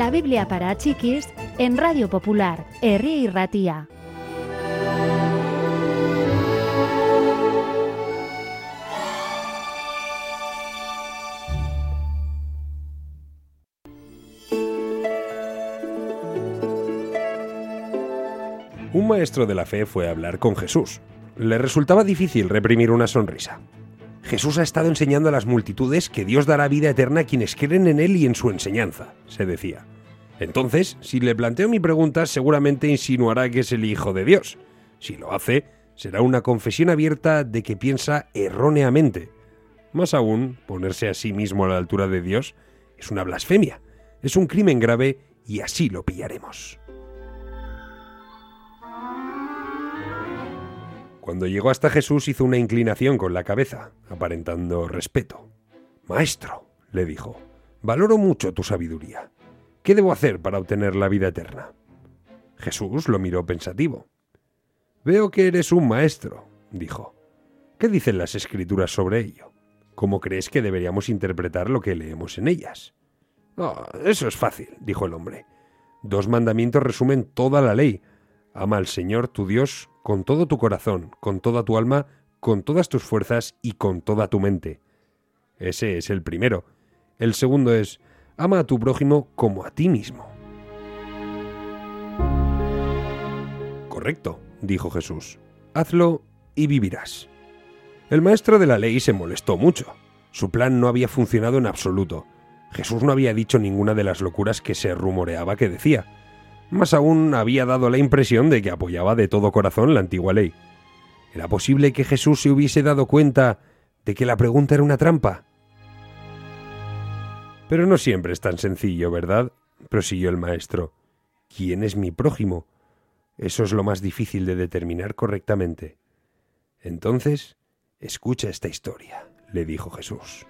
La Biblia para chiquis en Radio Popular, Herri y Ratía. Un maestro de la fe fue a hablar con Jesús. Le resultaba difícil reprimir una sonrisa. Jesús ha estado enseñando a las multitudes que Dios dará vida eterna a quienes creen en Él y en su enseñanza, se decía. Entonces, si le planteo mi pregunta, seguramente insinuará que es el Hijo de Dios. Si lo hace, será una confesión abierta de que piensa erróneamente. Más aún, ponerse a sí mismo a la altura de Dios es una blasfemia, es un crimen grave y así lo pillaremos. Cuando llegó hasta Jesús hizo una inclinación con la cabeza, aparentando respeto. Maestro, le dijo, valoro mucho tu sabiduría. ¿Qué debo hacer para obtener la vida eterna? Jesús lo miró pensativo. Veo que eres un maestro, dijo. ¿Qué dicen las escrituras sobre ello? ¿Cómo crees que deberíamos interpretar lo que leemos en ellas? Ah, eso es fácil, dijo el hombre. Dos mandamientos resumen toda la ley. Ama al Señor tu Dios con todo tu corazón, con toda tu alma, con todas tus fuerzas y con toda tu mente. Ese es el primero. El segundo es, ama a tu prójimo como a ti mismo. Correcto, dijo Jesús. Hazlo y vivirás. El maestro de la ley se molestó mucho. Su plan no había funcionado en absoluto. Jesús no había dicho ninguna de las locuras que se rumoreaba que decía. Más aún había dado la impresión de que apoyaba de todo corazón la antigua ley. ¿Era posible que Jesús se hubiese dado cuenta de que la pregunta era una trampa? Pero no siempre es tan sencillo, ¿verdad? prosiguió el maestro. ¿Quién es mi prójimo? Eso es lo más difícil de determinar correctamente. Entonces, escucha esta historia, le dijo Jesús.